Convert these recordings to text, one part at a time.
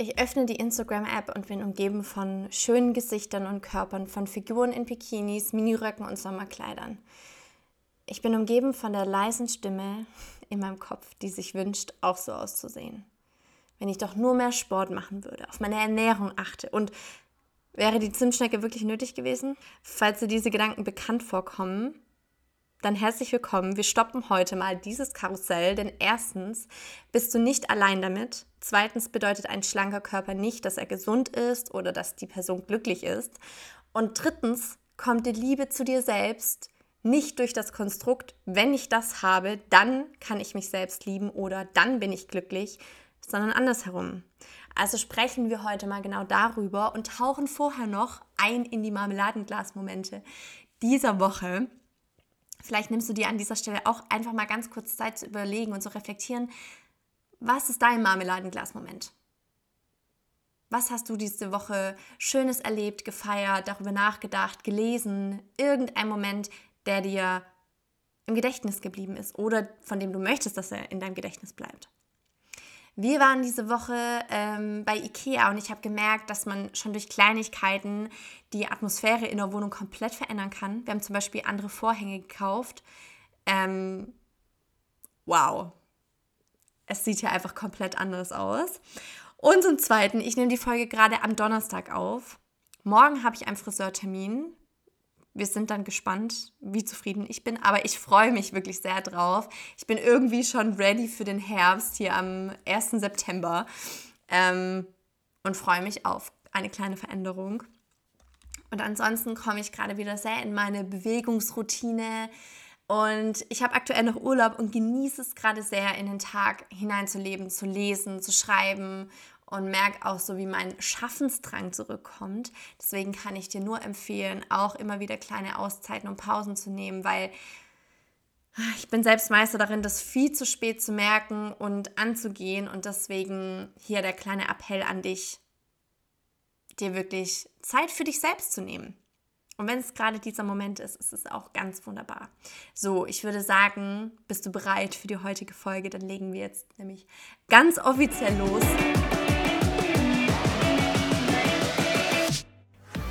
Ich öffne die Instagram-App und bin umgeben von schönen Gesichtern und Körpern, von Figuren in Bikinis, Miniröcken und Sommerkleidern. Ich bin umgeben von der leisen Stimme in meinem Kopf, die sich wünscht, auch so auszusehen. Wenn ich doch nur mehr Sport machen würde, auf meine Ernährung achte und wäre die Zimtschnecke wirklich nötig gewesen? Falls dir diese Gedanken bekannt vorkommen, dann herzlich willkommen. Wir stoppen heute mal dieses Karussell, denn erstens bist du nicht allein damit. Zweitens bedeutet ein schlanker Körper nicht, dass er gesund ist oder dass die Person glücklich ist. Und drittens kommt die Liebe zu dir selbst nicht durch das Konstrukt, wenn ich das habe, dann kann ich mich selbst lieben oder dann bin ich glücklich, sondern andersherum. Also sprechen wir heute mal genau darüber und tauchen vorher noch ein in die Marmeladenglasmomente dieser Woche. Vielleicht nimmst du dir an dieser Stelle auch einfach mal ganz kurz Zeit zu überlegen und zu reflektieren, was ist dein Marmeladenglas-Moment? Was hast du diese Woche Schönes erlebt, gefeiert, darüber nachgedacht, gelesen? Irgendein Moment, der dir im Gedächtnis geblieben ist oder von dem du möchtest, dass er in deinem Gedächtnis bleibt. Wir waren diese Woche ähm, bei Ikea und ich habe gemerkt, dass man schon durch Kleinigkeiten die Atmosphäre in der Wohnung komplett verändern kann. Wir haben zum Beispiel andere Vorhänge gekauft. Ähm, wow. Es sieht hier einfach komplett anders aus. Und zum Zweiten, ich nehme die Folge gerade am Donnerstag auf. Morgen habe ich einen Friseurtermin wir sind dann gespannt, wie zufrieden ich bin. Aber ich freue mich wirklich sehr drauf. Ich bin irgendwie schon ready für den Herbst hier am 1. September ähm, und freue mich auf eine kleine Veränderung. Und ansonsten komme ich gerade wieder sehr in meine Bewegungsroutine. Und ich habe aktuell noch Urlaub und genieße es gerade sehr, in den Tag hineinzuleben, zu lesen, zu schreiben und merke auch so, wie mein Schaffensdrang zurückkommt. Deswegen kann ich dir nur empfehlen, auch immer wieder kleine Auszeiten und Pausen zu nehmen, weil ich bin selbst Meister darin, das viel zu spät zu merken und anzugehen. Und deswegen hier der kleine Appell an dich, dir wirklich Zeit für dich selbst zu nehmen. Und wenn es gerade dieser Moment ist, ist es auch ganz wunderbar. So, ich würde sagen, bist du bereit für die heutige Folge? Dann legen wir jetzt nämlich ganz offiziell los.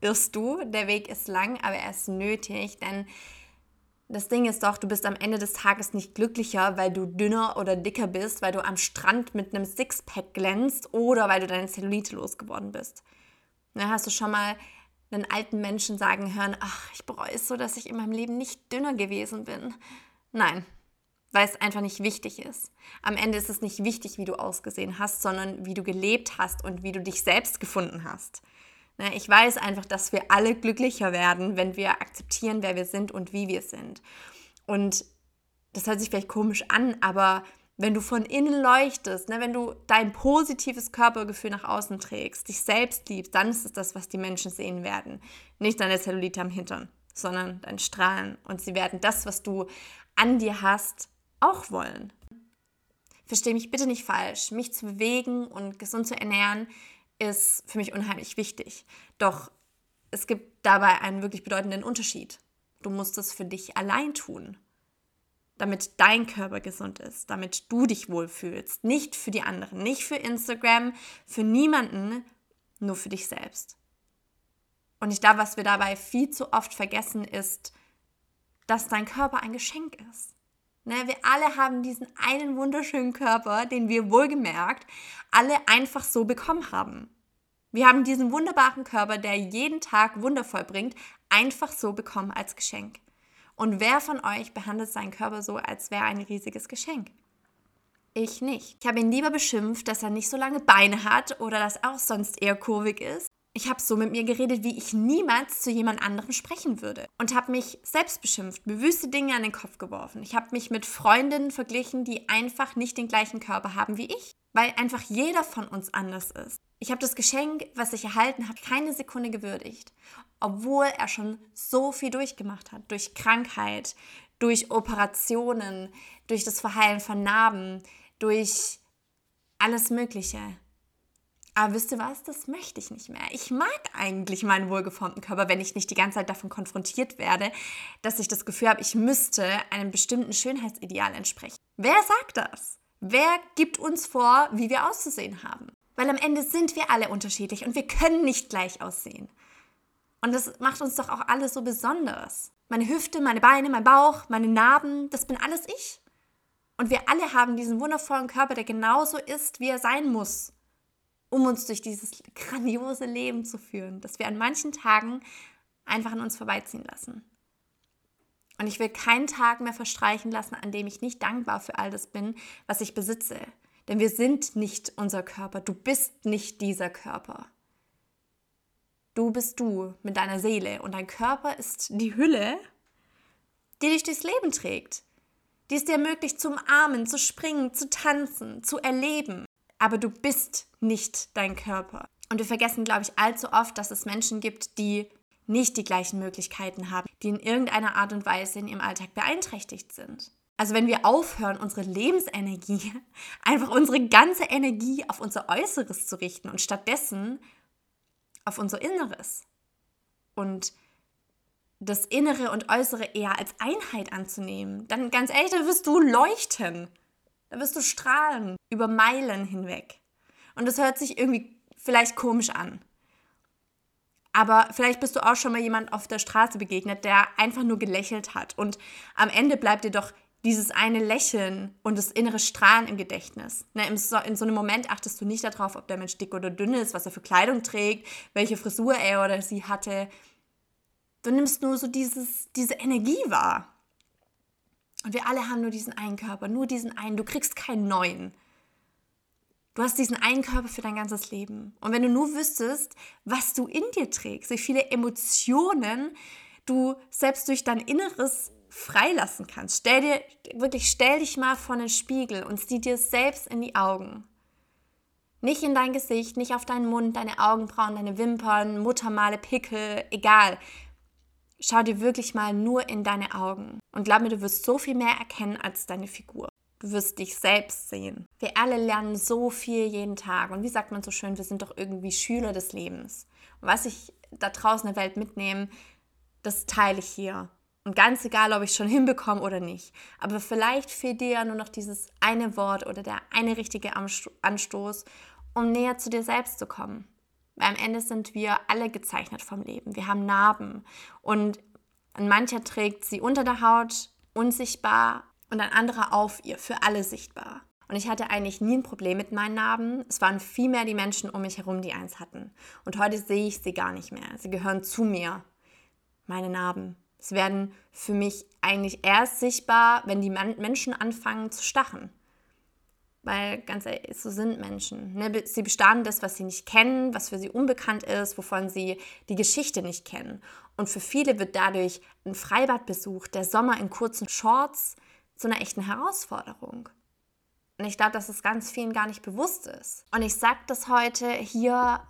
irrst du. Der Weg ist lang, aber er ist nötig, denn das Ding ist doch, du bist am Ende des Tages nicht glücklicher, weil du dünner oder dicker bist, weil du am Strand mit einem Sixpack glänzt oder weil du deine Zellulite losgeworden bist. Na, hast du schon mal einen alten Menschen sagen hören, ach, ich bereue es so, dass ich in meinem Leben nicht dünner gewesen bin. Nein, weil es einfach nicht wichtig ist. Am Ende ist es nicht wichtig, wie du ausgesehen hast, sondern wie du gelebt hast und wie du dich selbst gefunden hast. Ne, ich weiß einfach, dass wir alle glücklicher werden, wenn wir akzeptieren, wer wir sind und wie wir sind. Und das hört sich vielleicht komisch an, aber wenn du von innen leuchtest, ne, wenn du dein positives Körpergefühl nach außen trägst, dich selbst liebst, dann ist es das, was die Menschen sehen werden. Nicht deine Zellulite am Hintern, sondern dein Strahlen. Und sie werden das, was du an dir hast, auch wollen. Verstehe mich bitte nicht falsch. Mich zu bewegen und gesund zu ernähren ist für mich unheimlich wichtig. Doch es gibt dabei einen wirklich bedeutenden Unterschied. Du musst es für dich allein tun, damit dein Körper gesund ist, damit du dich wohlfühlst. Nicht für die anderen, nicht für Instagram, für niemanden, nur für dich selbst. Und ich glaube, was wir dabei viel zu oft vergessen, ist, dass dein Körper ein Geschenk ist. Ne, wir alle haben diesen einen wunderschönen Körper, den wir wohlgemerkt alle einfach so bekommen haben. Wir haben diesen wunderbaren Körper, der jeden Tag wundervoll bringt, einfach so bekommen als Geschenk. Und wer von euch behandelt seinen Körper so, als wäre ein riesiges Geschenk? Ich nicht. Ich habe ihn lieber beschimpft, dass er nicht so lange Beine hat oder dass er auch sonst eher kurvig ist ich habe so mit mir geredet, wie ich niemals zu jemand anderem sprechen würde. Und habe mich selbst beschimpft, mir wüste Dinge an den Kopf geworfen. Ich habe mich mit Freundinnen verglichen, die einfach nicht den gleichen Körper haben wie ich. Weil einfach jeder von uns anders ist. Ich habe das Geschenk, was ich erhalten habe, keine Sekunde gewürdigt, obwohl er schon so viel durchgemacht hat, durch Krankheit, durch Operationen, durch das Verheilen von Narben, durch alles Mögliche. Aber wisst ihr was? Das möchte ich nicht mehr. Ich mag eigentlich meinen wohlgeformten Körper, wenn ich nicht die ganze Zeit davon konfrontiert werde, dass ich das Gefühl habe, ich müsste einem bestimmten Schönheitsideal entsprechen. Wer sagt das? Wer gibt uns vor, wie wir auszusehen haben? Weil am Ende sind wir alle unterschiedlich und wir können nicht gleich aussehen. Und das macht uns doch auch alles so besonders. Meine Hüfte, meine Beine, mein Bauch, meine Narben, das bin alles ich. Und wir alle haben diesen wundervollen Körper, der genauso ist, wie er sein muss, um uns durch dieses grandiose Leben zu führen, das wir an manchen Tagen einfach an uns vorbeiziehen lassen. Und ich will keinen Tag mehr verstreichen lassen, an dem ich nicht dankbar für all das bin, was ich besitze. Denn wir sind nicht unser Körper. Du bist nicht dieser Körper. Du bist du mit deiner Seele und dein Körper ist die Hülle, die dich durchs Leben trägt, die es dir ermöglicht, zu umarmen, zu springen, zu tanzen, zu erleben. Aber du bist nicht dein Körper. Und wir vergessen, glaube ich, allzu oft, dass es Menschen gibt, die nicht die gleichen Möglichkeiten haben, die in irgendeiner Art und Weise in ihrem Alltag beeinträchtigt sind. Also wenn wir aufhören, unsere Lebensenergie, einfach unsere ganze Energie auf unser Äußeres zu richten und stattdessen auf unser Inneres und das Innere und Äußere eher als Einheit anzunehmen, dann ganz ehrlich, dann wirst du leuchten. Da wirst du strahlen über Meilen hinweg. Und das hört sich irgendwie vielleicht komisch an. Aber vielleicht bist du auch schon mal jemand auf der Straße begegnet, der einfach nur gelächelt hat. Und am Ende bleibt dir doch dieses eine Lächeln und das innere Strahlen im Gedächtnis. Ne, in so einem Moment achtest du nicht darauf, ob der Mensch dick oder dünn ist, was er für Kleidung trägt, welche Frisur er oder sie hatte. Du nimmst nur so dieses, diese Energie wahr. Und wir alle haben nur diesen einen Körper, nur diesen einen. Du kriegst keinen neuen. Du hast diesen einen Körper für dein ganzes Leben. Und wenn du nur wüsstest, was du in dir trägst, wie viele Emotionen du selbst durch dein Inneres freilassen kannst. Stell dir, wirklich, stell dich mal vor den Spiegel und sieh dir selbst in die Augen. Nicht in dein Gesicht, nicht auf deinen Mund, deine Augenbrauen, deine Wimpern, Muttermale, Pickel, egal. Schau dir wirklich mal nur in deine Augen. Und glaub mir, du wirst so viel mehr erkennen als deine Figur. Du wirst dich selbst sehen. Wir alle lernen so viel jeden Tag. Und wie sagt man so schön, wir sind doch irgendwie Schüler des Lebens. Was ich da draußen in der Welt mitnehme, das teile ich hier. Und ganz egal, ob ich schon hinbekomme oder nicht. Aber vielleicht fehlt dir ja nur noch dieses eine Wort oder der eine richtige Anstoß, um näher zu dir selbst zu kommen. Weil am Ende sind wir alle gezeichnet vom Leben. Wir haben Narben. Und mancher trägt sie unter der Haut, unsichtbar, und ein anderer auf ihr, für alle sichtbar. Und ich hatte eigentlich nie ein Problem mit meinen Narben. Es waren vielmehr die Menschen um mich herum, die eins hatten. Und heute sehe ich sie gar nicht mehr. Sie gehören zu mir, meine Narben. Es werden für mich eigentlich erst sichtbar, wenn die Menschen anfangen zu stachen. Weil ganz ehrlich, so sind Menschen. Ne? Sie bestanden das, was sie nicht kennen, was für sie unbekannt ist, wovon sie die Geschichte nicht kennen. Und für viele wird dadurch ein Freibadbesuch, der Sommer in kurzen Shorts zu einer echten Herausforderung. Und ich glaube, dass es ganz vielen gar nicht bewusst ist. Und ich sage das heute hier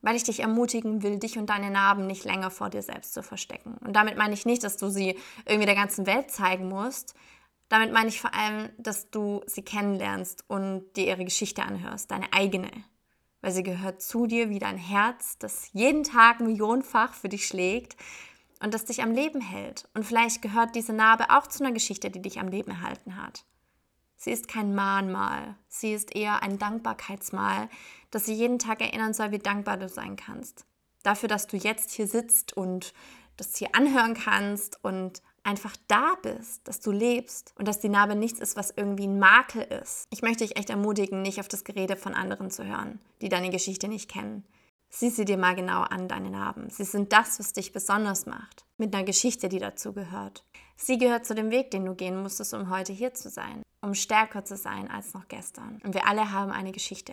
weil ich dich ermutigen will, dich und deine Narben nicht länger vor dir selbst zu verstecken. Und damit meine ich nicht, dass du sie irgendwie der ganzen Welt zeigen musst. Damit meine ich vor allem, dass du sie kennenlernst und dir ihre Geschichte anhörst, deine eigene. Weil sie gehört zu dir wie dein Herz, das jeden Tag millionenfach für dich schlägt und das dich am Leben hält. Und vielleicht gehört diese Narbe auch zu einer Geschichte, die dich am Leben erhalten hat. Sie ist kein Mahnmal, sie ist eher ein Dankbarkeitsmal, das sie jeden Tag erinnern soll, wie dankbar du sein kannst. Dafür, dass du jetzt hier sitzt und das hier anhören kannst und einfach da bist, dass du lebst und dass die Narbe nichts ist, was irgendwie ein Makel ist. Ich möchte dich echt ermutigen, nicht auf das Gerede von anderen zu hören, die deine Geschichte nicht kennen. Sieh sie dir mal genau an, deine Narben. Sie sind das, was dich besonders macht, mit einer Geschichte, die dazu gehört. Sie gehört zu dem Weg, den du gehen musstest, um heute hier zu sein um stärker zu sein als noch gestern. Und wir alle haben eine Geschichte.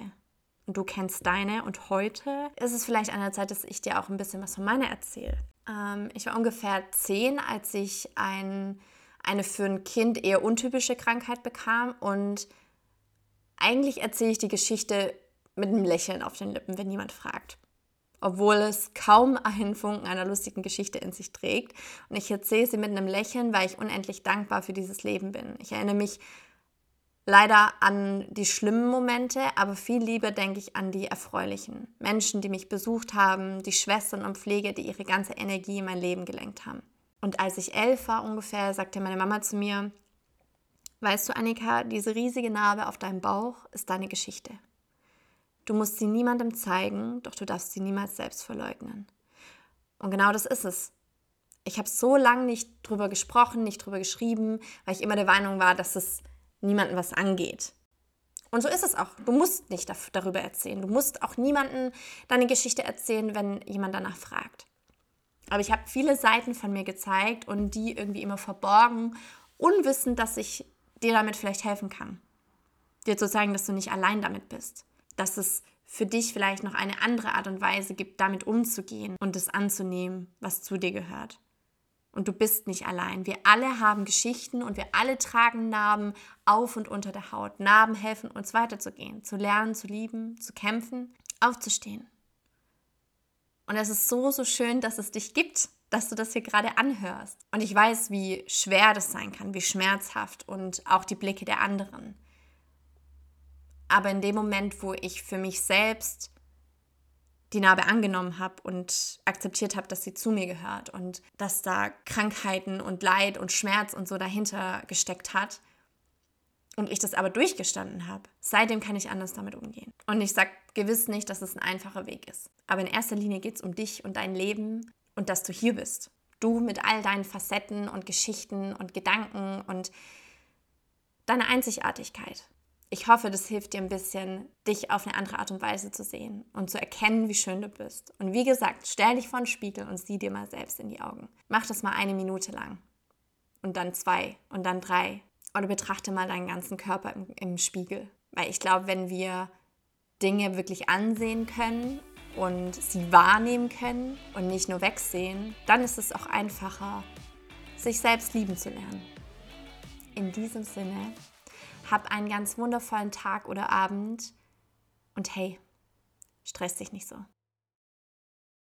Und du kennst deine und heute ist es vielleicht an der Zeit, dass ich dir auch ein bisschen was von meiner erzähle. Ähm, ich war ungefähr zehn, als ich ein, eine für ein Kind eher untypische Krankheit bekam und Eigentlich erzähle ich die Geschichte mit einem Lächeln auf den Lippen, wenn jemand fragt. Obwohl es kaum einen Funken einer lustigen Geschichte in sich trägt. Und ich erzähle sie mit einem Lächeln, weil ich unendlich dankbar für dieses Leben bin. Ich erinnere mich leider an die schlimmen Momente, aber viel lieber denke ich an die erfreulichen. Menschen, die mich besucht haben, die Schwestern und Pflege, die ihre ganze Energie in mein Leben gelenkt haben. Und als ich elf war ungefähr, sagte meine Mama zu mir, weißt du, Annika, diese riesige Narbe auf deinem Bauch ist deine Geschichte. Du musst sie niemandem zeigen, doch du darfst sie niemals selbst verleugnen. Und genau das ist es. Ich habe so lange nicht drüber gesprochen, nicht drüber geschrieben, weil ich immer der Meinung war, dass es niemandem was angeht. Und so ist es auch. Du musst nicht darüber erzählen. Du musst auch niemandem deine Geschichte erzählen, wenn jemand danach fragt. Aber ich habe viele Seiten von mir gezeigt und die irgendwie immer verborgen, unwissend, dass ich dir damit vielleicht helfen kann. Dir zu zeigen, dass du nicht allein damit bist. Dass es für dich vielleicht noch eine andere Art und Weise gibt, damit umzugehen und es anzunehmen, was zu dir gehört. Und du bist nicht allein. Wir alle haben Geschichten und wir alle tragen Narben auf und unter der Haut. Narben helfen uns weiterzugehen, zu lernen, zu lieben, zu kämpfen, aufzustehen. Und es ist so, so schön, dass es dich gibt, dass du das hier gerade anhörst. Und ich weiß, wie schwer das sein kann, wie schmerzhaft und auch die Blicke der anderen. Aber in dem Moment, wo ich für mich selbst die Narbe angenommen habe und akzeptiert habe, dass sie zu mir gehört und dass da Krankheiten und Leid und Schmerz und so dahinter gesteckt hat, und ich das aber durchgestanden habe, seitdem kann ich anders damit umgehen. Und ich sage gewiss nicht, dass es ein einfacher Weg ist. Aber in erster Linie geht es um dich und dein Leben und dass du hier bist. Du mit all deinen Facetten und Geschichten und Gedanken und deine Einzigartigkeit. Ich hoffe, das hilft dir ein bisschen, dich auf eine andere Art und Weise zu sehen und zu erkennen, wie schön du bist. Und wie gesagt, stell dich vor den Spiegel und sieh dir mal selbst in die Augen. Mach das mal eine Minute lang. Und dann zwei und dann drei oder betrachte mal deinen ganzen Körper im, im Spiegel. Weil ich glaube, wenn wir Dinge wirklich ansehen können und sie wahrnehmen können und nicht nur wegsehen, dann ist es auch einfacher, sich selbst lieben zu lernen. In diesem Sinne, hab einen ganz wundervollen Tag oder Abend und hey, stress dich nicht so.